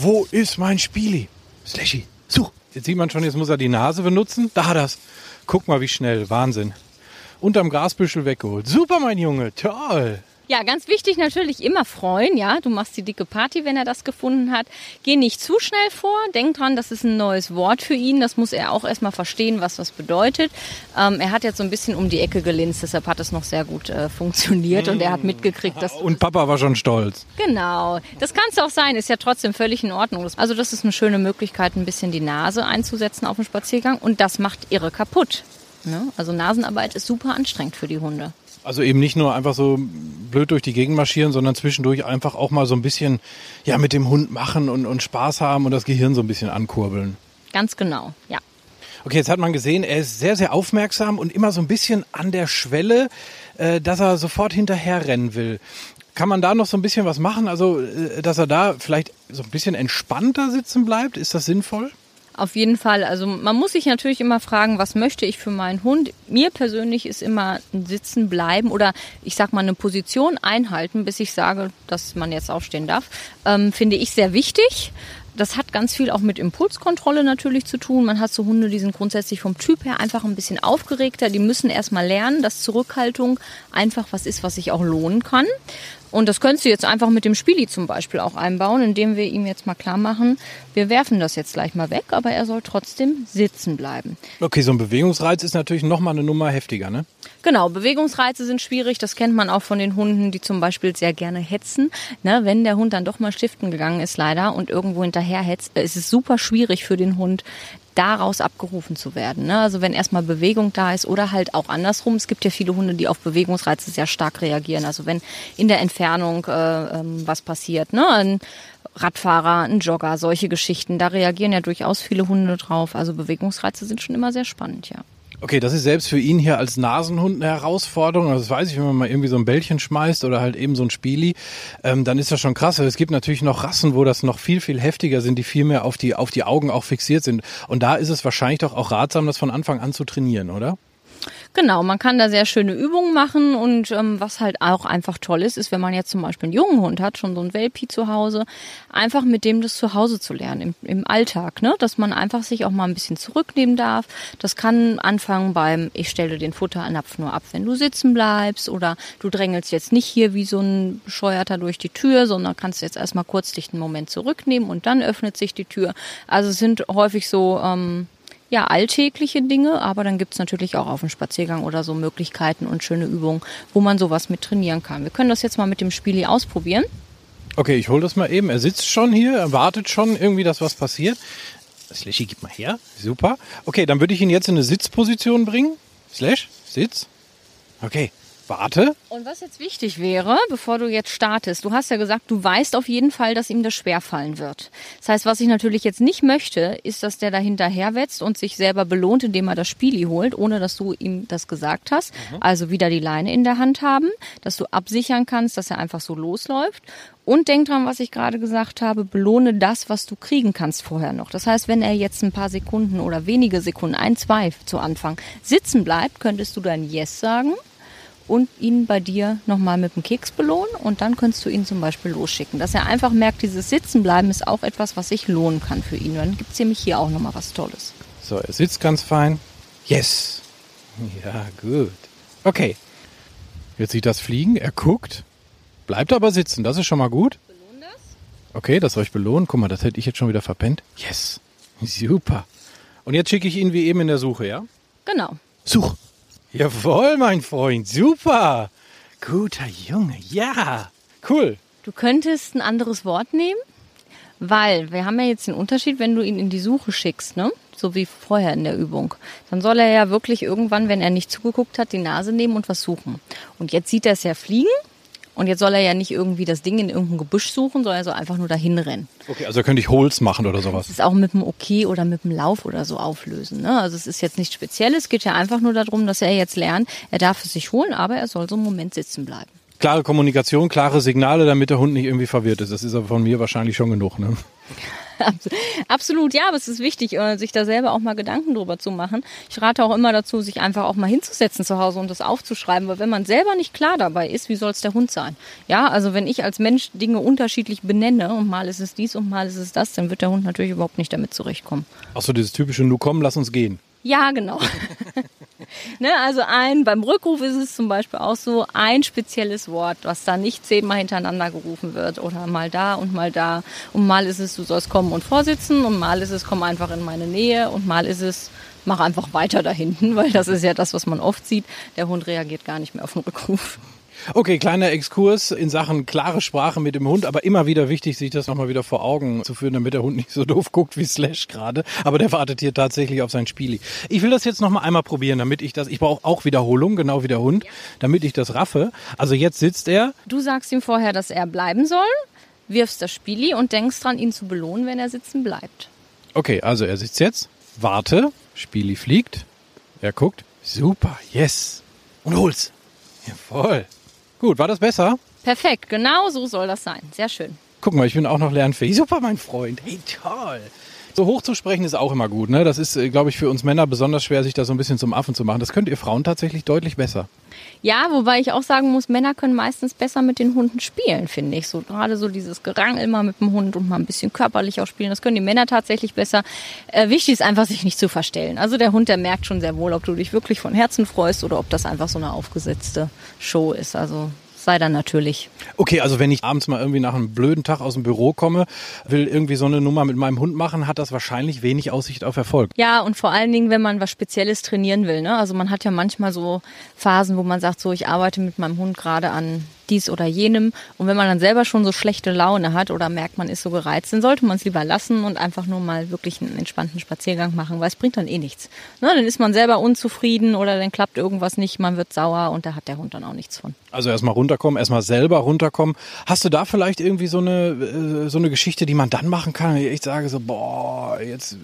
[SPEAKER 1] Wo ist mein Spieli? Slashy, such. Jetzt sieht man schon, jetzt muss er die Nase benutzen. Da hat er's. Guck mal, wie schnell. Wahnsinn. Unterm Grasbüschel weggeholt. Super, mein Junge. Toll.
[SPEAKER 2] Ja, ganz wichtig natürlich immer freuen. Ja, du machst die dicke Party, wenn er das gefunden hat. Geh nicht zu schnell vor. Denk dran, das ist ein neues Wort für ihn. Das muss er auch erstmal verstehen, was das bedeutet. Ähm, er hat jetzt so ein bisschen um die Ecke gelinst, deshalb hat es noch sehr gut äh, funktioniert und er hat mitgekriegt, dass.
[SPEAKER 1] Und Papa war schon stolz.
[SPEAKER 2] Genau. Das kann es auch sein, ist ja trotzdem völlig in Ordnung. Also, das ist eine schöne Möglichkeit, ein bisschen die Nase einzusetzen auf dem Spaziergang und das macht irre kaputt. Ne? Also Nasenarbeit ist super anstrengend für die Hunde.
[SPEAKER 1] Also eben nicht nur einfach so blöd durch die Gegend marschieren, sondern zwischendurch einfach auch mal so ein bisschen ja, mit dem Hund machen und, und Spaß haben und das Gehirn so ein bisschen ankurbeln.
[SPEAKER 2] Ganz genau, ja.
[SPEAKER 1] Okay, jetzt hat man gesehen, er ist sehr, sehr aufmerksam und immer so ein bisschen an der Schwelle, äh, dass er sofort hinterher rennen will. Kann man da noch so ein bisschen was machen? Also, äh, dass er da vielleicht so ein bisschen entspannter sitzen bleibt? Ist das sinnvoll?
[SPEAKER 2] Auf jeden Fall. Also man muss sich natürlich immer fragen, was möchte ich für meinen Hund? Mir persönlich ist immer ein Sitzen bleiben oder ich sag mal eine Position einhalten, bis ich sage, dass man jetzt aufstehen darf, ähm, finde ich sehr wichtig. Das hat ganz viel auch mit Impulskontrolle natürlich zu tun. Man hat so Hunde, die sind grundsätzlich vom Typ her einfach ein bisschen aufgeregter. Die müssen erstmal lernen, dass Zurückhaltung einfach was ist, was sich auch lohnen kann. Und das könntest du jetzt einfach mit dem Spieli zum Beispiel auch einbauen, indem wir ihm jetzt mal klar machen, wir werfen das jetzt gleich mal weg, aber er soll trotzdem sitzen bleiben.
[SPEAKER 1] Okay, so ein Bewegungsreiz ist natürlich nochmal eine Nummer heftiger, ne?
[SPEAKER 2] Genau, Bewegungsreize sind schwierig. Das kennt man auch von den Hunden, die zum Beispiel sehr gerne hetzen. Ne, wenn der Hund dann doch mal stiften gegangen ist, leider, und irgendwo hinterher hetzt, ist es super schwierig für den Hund, daraus abgerufen zu werden. Ne? Also wenn erstmal Bewegung da ist oder halt auch andersrum. Es gibt ja viele Hunde, die auf Bewegungsreize sehr stark reagieren. Also wenn in der Entfernung äh, ähm, was passiert, ne? ein Radfahrer, ein Jogger, solche Geschichten, da reagieren ja durchaus viele Hunde drauf. Also Bewegungsreize sind schon immer sehr spannend, ja.
[SPEAKER 1] Okay, das ist selbst für ihn hier als Nasenhund eine Herausforderung. Also das weiß ich, wenn man mal irgendwie so ein Bällchen schmeißt oder halt eben so ein Spieli, ähm, dann ist das schon krass. Es gibt natürlich noch Rassen, wo das noch viel, viel heftiger sind, die viel mehr auf die, auf die Augen auch fixiert sind. Und da ist es wahrscheinlich doch auch ratsam, das von Anfang an zu trainieren, oder?
[SPEAKER 2] Genau, man kann da sehr schöne Übungen machen und ähm, was halt auch einfach toll ist, ist, wenn man jetzt zum Beispiel einen jungen Hund hat, schon so ein Welpi zu Hause, einfach mit dem das zu Hause zu lernen, im, im Alltag, ne? dass man einfach sich auch mal ein bisschen zurücknehmen darf. Das kann anfangen beim, ich stelle den Futternapf nur ab, wenn du sitzen bleibst oder du drängelst jetzt nicht hier wie so ein Bescheuerter durch die Tür, sondern kannst jetzt erstmal kurz dich einen Moment zurücknehmen und dann öffnet sich die Tür. Also es sind häufig so ähm, ja, alltägliche Dinge, aber dann gibt's natürlich auch auf dem Spaziergang oder so Möglichkeiten und schöne Übungen, wo man sowas mit trainieren kann. Wir können das jetzt mal mit dem Spieli ausprobieren.
[SPEAKER 1] Okay, ich hole das mal eben. Er sitzt schon hier, er wartet schon irgendwie, dass was passiert. Slashy, gib mal her. Super. Okay, dann würde ich ihn jetzt in eine Sitzposition bringen. Slash, Sitz. Okay, Warte.
[SPEAKER 2] Und was jetzt wichtig wäre, bevor du jetzt startest, du hast ja gesagt, du weißt auf jeden Fall, dass ihm das schwerfallen wird. Das heißt, was ich natürlich jetzt nicht möchte, ist, dass der da hinterherwetzt und sich selber belohnt, indem er das Spieli holt, ohne dass du ihm das gesagt hast. Mhm. Also wieder die Leine in der Hand haben, dass du absichern kannst, dass er einfach so losläuft. Und denk dran, was ich gerade gesagt habe, belohne das, was du kriegen kannst vorher noch. Das heißt, wenn er jetzt ein paar Sekunden oder wenige Sekunden, ein, zwei zu Anfang sitzen bleibt, könntest du dann Yes sagen und ihn bei dir nochmal mit dem Keks belohnen und dann könntest du ihn zum Beispiel losschicken. Dass er einfach merkt, dieses Sitzenbleiben ist auch etwas, was sich lohnen kann für ihn. Dann gibt es nämlich hier auch nochmal was Tolles.
[SPEAKER 1] So, er sitzt ganz fein. Yes. Ja, gut. Okay. Jetzt sieht das Fliegen, er guckt, bleibt aber sitzen. Das ist schon mal gut. Okay, das soll ich belohnen. Guck mal, das hätte ich jetzt schon wieder verpennt. Yes. Super. Und jetzt schicke ich ihn wie eben in der Suche, ja?
[SPEAKER 2] Genau.
[SPEAKER 1] Such. Jawohl, mein Freund, super. Guter Junge, ja. Cool.
[SPEAKER 2] Du könntest ein anderes Wort nehmen, weil wir haben ja jetzt den Unterschied, wenn du ihn in die Suche schickst, ne? So wie vorher in der Übung. Dann soll er ja wirklich irgendwann, wenn er nicht zugeguckt hat, die Nase nehmen und was suchen. Und jetzt sieht er es ja fliegen und jetzt soll er ja nicht irgendwie das Ding in irgendein Gebüsch suchen, sondern er soll einfach nur dahin rennen.
[SPEAKER 1] Okay, also könnte ich Holes machen oder sowas.
[SPEAKER 2] Das ist auch mit dem Okay oder mit dem Lauf oder so auflösen. Ne? Also es ist jetzt nichts Spezielles, es geht ja einfach nur darum, dass er jetzt lernt, er darf es sich holen, aber er soll so einen Moment sitzen bleiben.
[SPEAKER 1] Klare Kommunikation, klare Signale, damit der Hund nicht irgendwie verwirrt ist. Das ist aber von mir wahrscheinlich schon genug. Ne?
[SPEAKER 2] Absolut, ja, aber es ist wichtig, äh, sich da selber auch mal Gedanken drüber zu machen. Ich rate auch immer dazu, sich einfach auch mal hinzusetzen zu Hause und das aufzuschreiben, weil wenn man selber nicht klar dabei ist, wie soll es der Hund sein? Ja, also wenn ich als Mensch Dinge unterschiedlich benenne und mal ist es dies und mal ist es das, dann wird der Hund natürlich überhaupt nicht damit zurechtkommen.
[SPEAKER 1] Ach so, dieses typische, nu komm, lass uns gehen.
[SPEAKER 2] Ja, genau. ne, also ein, beim Rückruf ist es zum Beispiel auch so ein spezielles Wort, was da nicht zehnmal hintereinander gerufen wird oder mal da und mal da. Und mal ist es, du sollst kommen und vorsitzen und mal ist es, komm einfach in meine Nähe und mal ist es, mach einfach weiter da hinten, weil das ist ja das, was man oft sieht. Der Hund reagiert gar nicht mehr auf den Rückruf.
[SPEAKER 1] Okay, kleiner Exkurs in Sachen klare Sprache mit dem Hund, aber immer wieder wichtig, sich das nochmal wieder vor Augen zu führen, damit der Hund nicht so doof guckt wie Slash gerade. Aber der wartet hier tatsächlich auf sein Spieli. Ich will das jetzt nochmal einmal probieren, damit ich das, ich brauche auch Wiederholung, genau wie der Hund, damit ich das raffe. Also jetzt sitzt er.
[SPEAKER 2] Du sagst ihm vorher, dass er bleiben soll, wirfst das Spieli und denkst dran, ihn zu belohnen, wenn er sitzen bleibt.
[SPEAKER 1] Okay, also er sitzt jetzt, warte, Spieli fliegt, er guckt, super, yes, und hol's. Jawohl. Gut, war das besser?
[SPEAKER 2] Perfekt, genau so soll das sein. Sehr schön.
[SPEAKER 1] Guck mal, ich bin auch noch lernfähig. Super, mein Freund. Hey, toll. So hoch zu sprechen ist auch immer gut. Ne? Das ist, äh, glaube ich, für uns Männer besonders schwer, sich da so ein bisschen zum Affen zu machen. Das könnt ihr Frauen tatsächlich deutlich besser.
[SPEAKER 2] Ja, wobei ich auch sagen muss, Männer können meistens besser mit den Hunden spielen, finde ich. So gerade so dieses Gerangel mal mit dem Hund und mal ein bisschen körperlich auch spielen. Das können die Männer tatsächlich besser. Äh, wichtig ist einfach, sich nicht zu verstellen. Also der Hund, der merkt schon sehr wohl, ob du dich wirklich von Herzen freust oder ob das einfach so eine aufgesetzte Show ist. Also sei dann natürlich.
[SPEAKER 1] Okay, also wenn ich abends mal irgendwie nach einem blöden Tag aus dem Büro komme, will irgendwie so eine Nummer mit meinem Hund machen, hat das wahrscheinlich wenig Aussicht auf Erfolg.
[SPEAKER 2] Ja, und vor allen Dingen, wenn man was Spezielles trainieren will. Ne? Also man hat ja manchmal so Phasen, wo man sagt, so ich arbeite mit meinem Hund gerade an dies oder jenem. Und wenn man dann selber schon so schlechte Laune hat oder merkt, man ist so gereizt, dann sollte man es lieber lassen und einfach nur mal wirklich einen entspannten Spaziergang machen, weil es bringt dann eh nichts. Ne, dann ist man selber unzufrieden oder dann klappt irgendwas nicht, man wird sauer und da hat der Hund dann auch nichts von.
[SPEAKER 1] Also erstmal runterkommen, erstmal selber runterkommen. Hast du da vielleicht irgendwie so eine, äh, so eine Geschichte, die man dann machen kann? Ich sage so, boah, jetzt äh,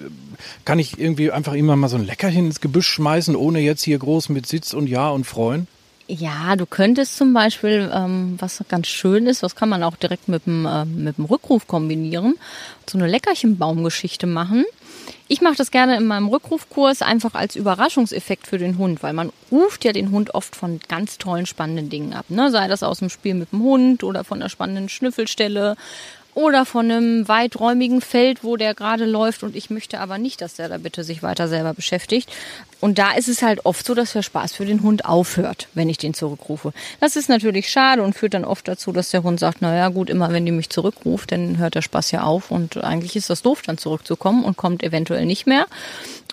[SPEAKER 1] kann ich irgendwie einfach immer mal so ein Leckerchen ins Gebüsch schmeißen, ohne jetzt hier groß mit Sitz und Ja und Freuen?
[SPEAKER 2] Ja, du könntest zum Beispiel, ähm, was ganz schön ist, was kann man auch direkt mit dem, äh, mit dem Rückruf kombinieren, so eine Leckerchenbaumgeschichte machen. Ich mache das gerne in meinem Rückrufkurs einfach als Überraschungseffekt für den Hund, weil man ruft ja den Hund oft von ganz tollen, spannenden Dingen ab. Ne? Sei das aus dem Spiel mit dem Hund oder von der spannenden Schnüffelstelle oder von einem weiträumigen Feld, wo der gerade läuft und ich möchte aber nicht, dass der da bitte sich weiter selber beschäftigt. Und da ist es halt oft so, dass der Spaß für den Hund aufhört, wenn ich den zurückrufe. Das ist natürlich schade und führt dann oft dazu, dass der Hund sagt, naja gut, immer wenn die mich zurückruft, dann hört der Spaß ja auf und eigentlich ist das doof, dann zurückzukommen und kommt eventuell nicht mehr.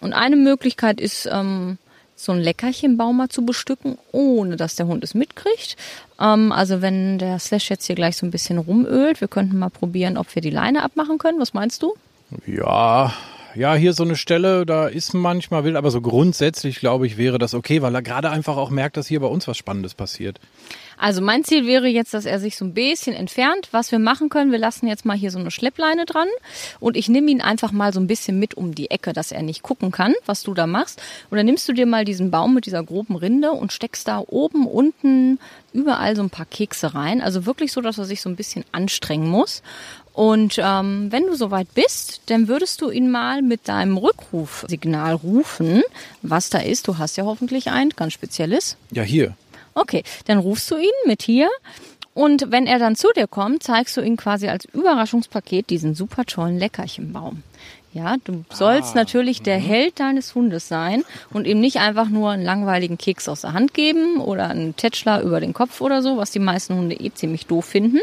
[SPEAKER 2] Und eine Möglichkeit ist, ähm, so ein Leckerchenbaum mal zu bestücken, ohne dass der Hund es mitkriegt. Ähm, also wenn der Slash jetzt hier gleich so ein bisschen rumölt, wir könnten mal probieren, ob wir die Leine abmachen können. Was meinst du?
[SPEAKER 1] Ja, ja, hier so eine Stelle, da ist manchmal wild, aber so grundsätzlich glaube ich wäre das okay, weil er gerade einfach auch merkt, dass hier bei uns was Spannendes passiert.
[SPEAKER 2] Also mein Ziel wäre jetzt, dass er sich so ein bisschen entfernt. Was wir machen können, wir lassen jetzt mal hier so eine Schleppleine dran und ich nehme ihn einfach mal so ein bisschen mit um die Ecke, dass er nicht gucken kann, was du da machst. Und dann nimmst du dir mal diesen Baum mit dieser groben Rinde und steckst da oben, unten, überall so ein paar Kekse rein. Also wirklich so, dass er sich so ein bisschen anstrengen muss. Und ähm, wenn du soweit bist, dann würdest du ihn mal mit deinem Rückrufsignal rufen, was da ist. Du hast ja hoffentlich ein ganz spezielles.
[SPEAKER 1] Ja, hier.
[SPEAKER 2] Okay, dann rufst du ihn mit hier. Und wenn er dann zu dir kommt, zeigst du ihm quasi als Überraschungspaket diesen super tollen Leckerchenbaum. Ja, du sollst
[SPEAKER 1] Ah,
[SPEAKER 2] natürlich der Held deines Hundes sein und ihm nicht einfach nur einen langweiligen Keks aus der Hand geben oder einen Tätschler über den Kopf oder so, was die meisten Hunde eh ziemlich doof finden,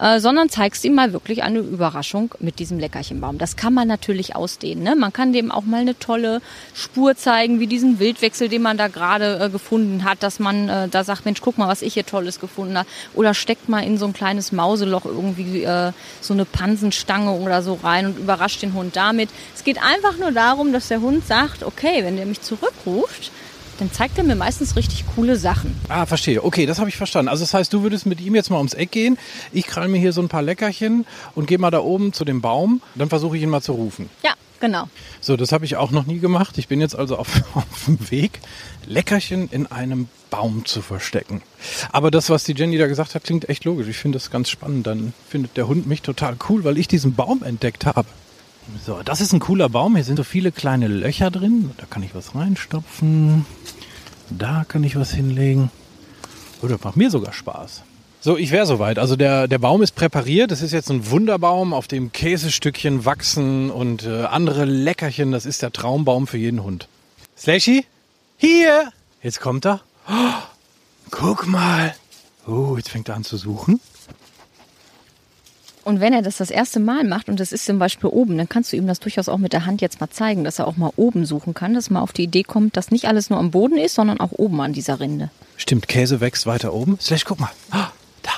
[SPEAKER 2] äh, sondern zeigst ihm mal wirklich eine Überraschung mit diesem Leckerchenbaum. Das kann man natürlich ausdehnen. Ne? Man kann dem auch mal eine tolle Spur zeigen, wie diesen Wildwechsel, den man da gerade äh, gefunden hat, dass man äh, da sagt, Mensch, guck mal, was ich hier Tolles gefunden habe. Oder steckt mal in so ein kleines Mauseloch irgendwie äh, so eine Pansenstange oder so rein und überrascht den Hund damit. Es geht einfach nur darum, dass der Hund sagt, okay, wenn der mich zurückruft, dann zeigt er mir meistens richtig coole Sachen.
[SPEAKER 1] Ah, verstehe. Okay, das habe ich verstanden. Also das heißt, du würdest mit ihm jetzt mal ums Eck gehen. Ich krall mir hier so ein paar Leckerchen und gehe mal da oben zu dem Baum. Dann versuche ich ihn mal zu rufen.
[SPEAKER 2] Ja, genau.
[SPEAKER 1] So, das habe ich auch noch nie gemacht. Ich bin jetzt also auf, auf dem Weg, Leckerchen in einem Baum zu verstecken. Aber das, was die Jenny da gesagt hat, klingt echt logisch. Ich finde das ganz spannend. Dann findet der Hund mich total cool, weil ich diesen Baum entdeckt habe. So, das ist ein cooler Baum. Hier sind so viele kleine Löcher drin. Da kann ich was reinstopfen. Da kann ich was hinlegen. Oh, das macht mir sogar Spaß. So, ich wäre soweit. Also der, der Baum ist präpariert. Das ist jetzt ein Wunderbaum, auf dem Käsestückchen wachsen und äh, andere Leckerchen. Das ist der Traumbaum für jeden Hund. Slashy? Hier! Jetzt kommt er. Oh, guck mal. Oh, jetzt fängt er an zu suchen.
[SPEAKER 2] Und wenn er das das erste Mal macht und das ist zum Beispiel oben, dann kannst du ihm das durchaus auch mit der Hand jetzt mal zeigen, dass er auch mal oben suchen kann, dass man auf die Idee kommt, dass nicht alles nur am Boden ist, sondern auch oben an dieser Rinde.
[SPEAKER 1] Stimmt, Käse wächst weiter oben. Slash, guck mal. Ah, da.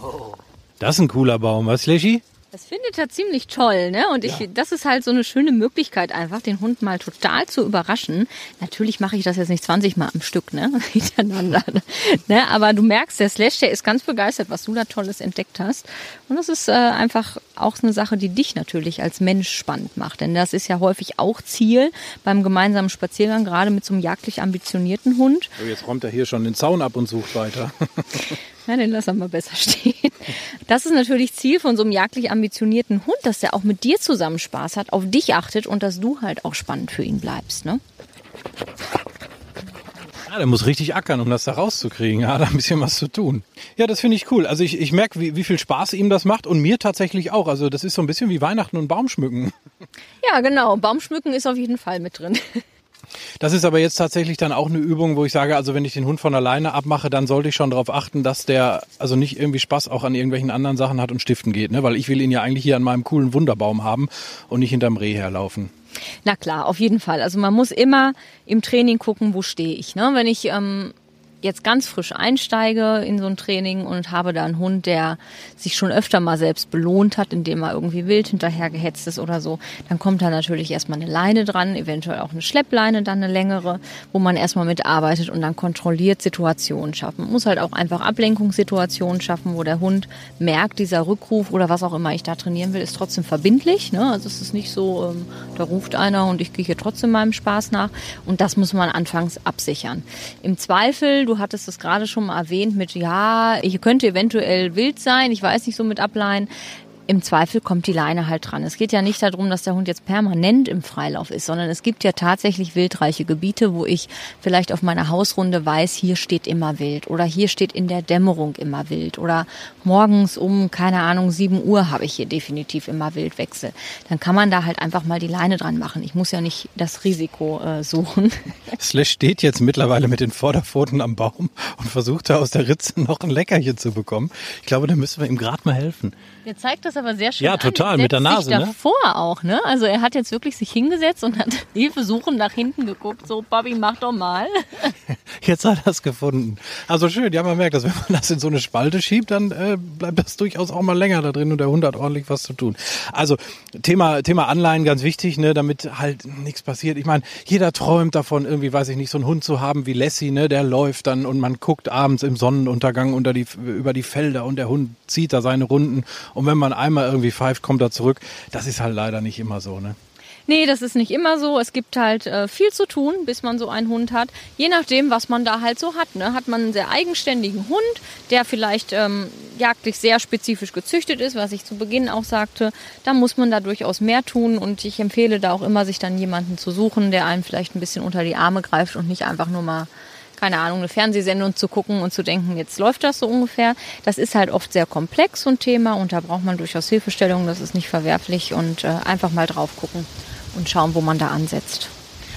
[SPEAKER 1] Oh. Das ist ein cooler Baum, was, Slashy?
[SPEAKER 2] Das findet er ziemlich toll, ne? Und ich, das ist halt so eine schöne Möglichkeit, einfach den Hund mal total zu überraschen. Natürlich mache ich das jetzt nicht 20 Mal am Stück, ne? Hintereinander. ne? Aber du merkst, der Slash, der ist ganz begeistert, was du da Tolles entdeckt hast. Und das ist äh, einfach auch eine Sache, die dich natürlich als Mensch spannend macht. Denn das ist ja häufig auch Ziel beim gemeinsamen Spaziergang, gerade mit so einem jagdlich ambitionierten Hund.
[SPEAKER 1] Oh, jetzt räumt er hier schon den Zaun ab und sucht weiter.
[SPEAKER 2] Ja, den lassen wir besser stehen. Das ist natürlich Ziel von so einem jagdlich ambitionierten Hund, dass der auch mit dir zusammen Spaß hat, auf dich achtet und dass du halt auch spannend für ihn bleibst. Ne?
[SPEAKER 1] Ja, der muss richtig ackern, um das da rauszukriegen. Ja, da ein bisschen was zu tun. Ja, das finde ich cool. Also ich, ich merke, wie, wie viel Spaß ihm das macht und mir tatsächlich auch. Also das ist so ein bisschen wie Weihnachten und Baumschmücken.
[SPEAKER 2] Ja, genau. Baumschmücken ist auf jeden Fall mit drin.
[SPEAKER 1] Das ist aber jetzt tatsächlich dann auch eine Übung, wo ich sage, also wenn ich den Hund von alleine abmache, dann sollte ich schon darauf achten, dass der also nicht irgendwie Spaß auch an irgendwelchen anderen Sachen hat und stiften geht. Ne? Weil ich will ihn ja eigentlich hier an meinem coolen Wunderbaum haben und nicht hinterm Reh herlaufen.
[SPEAKER 2] Na klar, auf jeden Fall. Also man muss immer im Training gucken, wo stehe ich. Ne? Wenn ich ähm, jetzt ganz frisch einsteige in so ein Training und habe da einen Hund, der sich schon öfter mal selbst belohnt hat, indem er irgendwie wild hinterhergehetzt ist oder so, dann kommt da natürlich erstmal eine Leine dran, eventuell auch eine Schleppleine, dann eine längere, wo man erstmal mitarbeitet und dann kontrolliert Situationen schaffen. Man muss halt auch einfach Ablenkungssituationen schaffen, wo der Hund merkt, dieser Rückruf oder was auch immer ich da trainieren will, ist trotzdem verbindlich. Ne? Also es ist nicht so, ähm, da ruft einer und ich gehe hier trotzdem meinem Spaß nach. Und das muss man anfangs absichern. Im Zweifel, du hattest es gerade schon mal erwähnt mit, ja, ich könnte eventuell wild sein, ich weiß nicht so mit Ableihen. Im Zweifel kommt die Leine halt dran. Es geht ja nicht darum, dass der Hund jetzt permanent im Freilauf ist, sondern es gibt ja tatsächlich wildreiche Gebiete, wo ich vielleicht auf meiner Hausrunde weiß, hier steht immer wild oder hier steht in der Dämmerung immer wild oder morgens um, keine Ahnung, 7 Uhr habe ich hier definitiv immer Wildwechsel. Dann kann man da halt einfach mal die Leine dran machen. Ich muss ja nicht das Risiko äh, suchen.
[SPEAKER 1] Slash steht jetzt mittlerweile mit den Vorderpfoten am Baum und versucht da aus der Ritze noch ein Leckerchen zu bekommen. Ich glaube, da müssen wir ihm gerade mal helfen.
[SPEAKER 2] Der zeigt das aber sehr schön
[SPEAKER 1] Ja, total,
[SPEAKER 2] an.
[SPEAKER 1] mit der Nase,
[SPEAKER 2] sich
[SPEAKER 1] ne?
[SPEAKER 2] davor auch, ne? Also er hat jetzt wirklich sich hingesetzt und hat Hilfe suchen nach hinten geguckt. So, Bobby, mach doch mal.
[SPEAKER 1] Jetzt hat er es gefunden. Also schön, ja, man merkt, dass wenn man das in so eine Spalte schiebt, dann äh, bleibt das durchaus auch mal länger da drin und der Hund hat ordentlich was zu tun. Also Thema, Thema Anleihen ganz wichtig, ne, damit halt nichts passiert. Ich meine, jeder träumt davon, irgendwie, weiß ich nicht, so einen Hund zu haben wie Lassie, ne, der läuft dann und man guckt abends im Sonnenuntergang unter die, über die Felder und der Hund zieht da seine Runden und wenn man einmal irgendwie pfeift, kommt er zurück. Das ist halt leider nicht immer so, ne?
[SPEAKER 2] Nee, das ist nicht immer so. Es gibt halt äh, viel zu tun, bis man so einen Hund hat. Je nachdem, was man da halt so hat. Ne? Hat man einen sehr eigenständigen Hund, der vielleicht ähm, jagdlich sehr spezifisch gezüchtet ist, was ich zu Beginn auch sagte, dann muss man da durchaus mehr tun. Und ich empfehle da auch immer, sich dann jemanden zu suchen, der einem vielleicht ein bisschen unter die Arme greift und nicht einfach nur mal keine Ahnung, eine Fernsehsendung zu gucken und zu denken, jetzt läuft das so ungefähr. Das ist halt oft sehr komplex, so Thema, und da braucht man durchaus Hilfestellung, das ist nicht verwerflich und äh, einfach mal drauf gucken und schauen, wo man da ansetzt.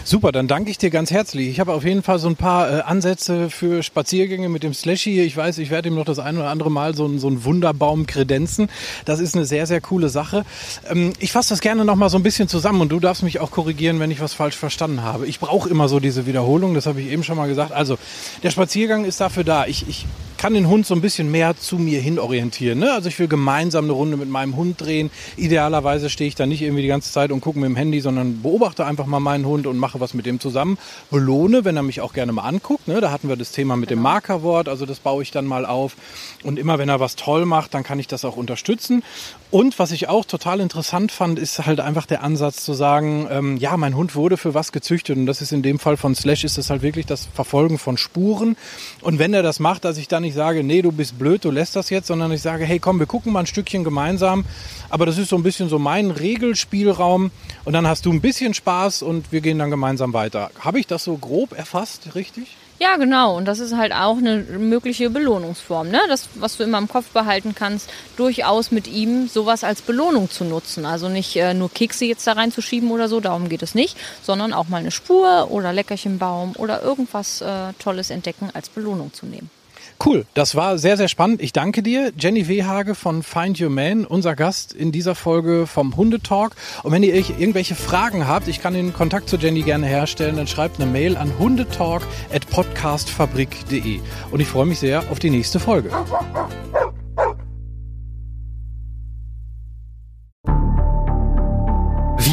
[SPEAKER 1] Super, dann danke ich dir ganz herzlich. Ich habe auf jeden Fall so ein paar äh, Ansätze für Spaziergänge mit dem Slashy. Ich weiß, ich werde ihm noch das ein oder andere Mal so, ein, so einen Wunderbaum kredenzen. Das ist eine sehr, sehr coole Sache. Ähm, ich fasse das gerne noch mal so ein bisschen zusammen und du darfst mich auch korrigieren, wenn ich was falsch verstanden habe. Ich brauche immer so diese Wiederholung, das habe ich eben schon mal gesagt. Also, der Spaziergang ist dafür da. Ich, ich kann den Hund so ein bisschen mehr zu mir hin orientieren. Ne? Also ich will gemeinsam eine Runde mit meinem Hund drehen. Idealerweise stehe ich da nicht irgendwie die ganze Zeit und gucke mit dem Handy, sondern beobachte einfach mal meinen Hund und mache was mit dem zusammen. Belohne, wenn er mich auch gerne mal anguckt. Ne? Da hatten wir das Thema mit genau. dem Markerwort, also das baue ich dann mal auf. Und immer wenn er was toll macht, dann kann ich das auch unterstützen. Und was ich auch total interessant fand, ist halt einfach der Ansatz zu sagen, ähm, ja, mein Hund wurde für was gezüchtet und das ist in dem Fall von Slash ist es halt wirklich das Verfolgen von Spuren. Und wenn er das macht, dass ich dann nicht sage, nee, du bist blöd, du lässt das jetzt, sondern ich sage, hey, komm, wir gucken mal ein Stückchen gemeinsam. Aber das ist so ein bisschen so mein Regelspielraum und dann hast du ein bisschen Spaß und wir gehen dann gemeinsam weiter. Habe ich das so grob erfasst, richtig?
[SPEAKER 2] Ja, genau. Und das ist halt auch eine mögliche Belohnungsform. Ne? Das, was du immer im Kopf behalten kannst, durchaus mit ihm sowas als Belohnung zu nutzen. Also nicht äh, nur Kekse jetzt da reinzuschieben oder so, darum geht es nicht, sondern auch mal eine Spur oder Leckerchenbaum oder irgendwas äh, Tolles entdecken als Belohnung zu nehmen.
[SPEAKER 1] Cool, das war sehr, sehr spannend. Ich danke dir. Jenny Wehage von Find Your Man, unser Gast in dieser Folge vom Hundetalk. Und wenn ihr irgendwelche Fragen habt, ich kann den Kontakt zu Jenny gerne herstellen, dann schreibt eine Mail an hundetalk.podcastfabrik.de. Und ich freue mich sehr auf die nächste Folge.